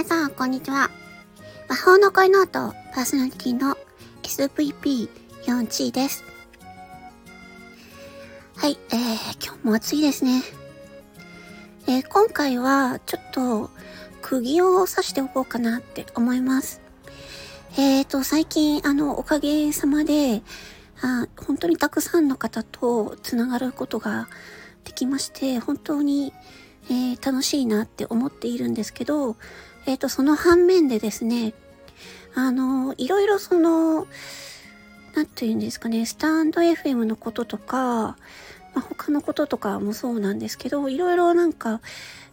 皆さんこんにちは。魔法の恋ノートパーソナリティの SVP4 チーです。はい、えー、今日も暑いですね。えー、今回はちょっと釘を刺しておこうかなって思います。えーと、最近、あの、おかげさまで、あ本当にたくさんの方とつながることができまして、本当に、えー、楽しいなって思っているんですけど、えっ、ー、と、その反面でですね、あの、いろいろその、なんて言うんですかね、スタンド FM のこととか、まあ、他のこととかもそうなんですけど、いろいろなんか、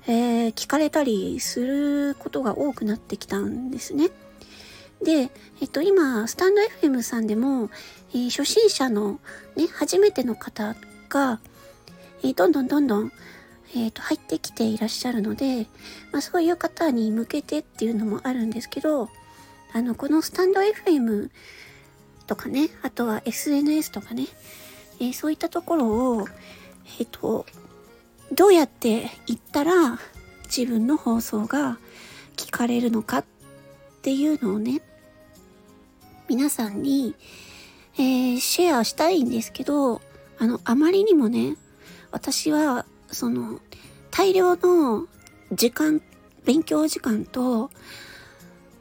えー、聞かれたりすることが多くなってきたんですね。で、えっと、今、スタンド FM さんでも、えー、初心者のね、初めての方が、えー、どんどんどんどん、えっ、と、入ってきていらっしゃるので、まあ、そういう方に向けてっていうのもあるんですけど、あの、このスタンド FM とかね、あとは SNS とかね、えー、そういったところを、えっ、と、どうやって行ったら自分の放送が聞かれるのかっていうのをね、皆さんに、えー、シェアしたいんですけど、あの、あまりにもね、私は、その、大量の時間、勉強時間と、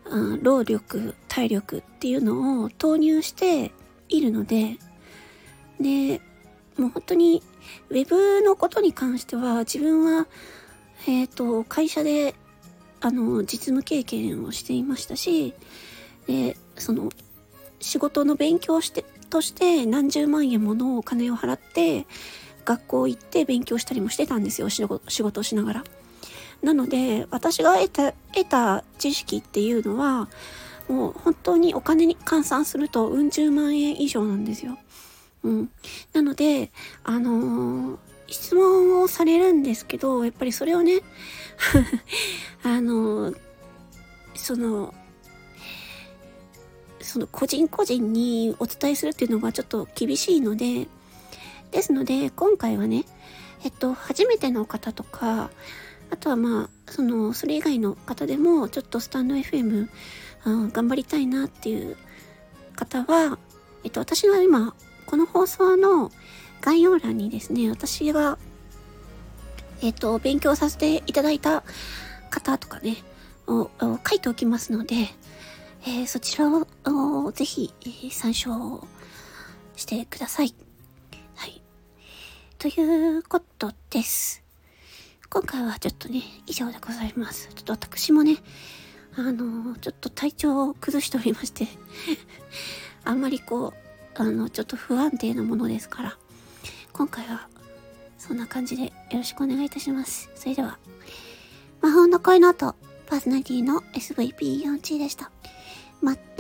うん、労力、体力っていうのを投入しているので、で、もう本当に、ウェブのことに関しては、自分は、えっ、ー、と、会社で、あの、実務経験をしていましたし、で、その、仕事の勉強して、として何十万円ものお金を払って、学校行って勉強したりもしてたんですよ、仕事をしながら。なので、私が得た、得た知識っていうのは、もう本当にお金に換算するとうん十万円以上なんですよ。うん。なので、あのー、質問をされるんですけど、やっぱりそれをね、あのー、その、その個人個人にお伝えするっていうのがちょっと厳しいので、ですので、今回はね、えっと、初めての方とか、あとはまあ、その、それ以外の方でも、ちょっとスタンド FM、うん、頑張りたいなっていう方は、えっと、私は今、この放送の概要欄にですね、私が、えっと、勉強させていただいた方とかね、を書いておきますので、えー、そちらをぜひ、えー、参照してくださ。い。ということです。今回はちょっとね、以上でございます。ちょっと私もね、あの、ちょっと体調を崩しておりまして あんまりこう、あの、ちょっと不安定なものですから、今回はそんな感じでよろしくお願いいたします。それでは、魔法の声の後、パーソナリティの SVP4 チでした。また。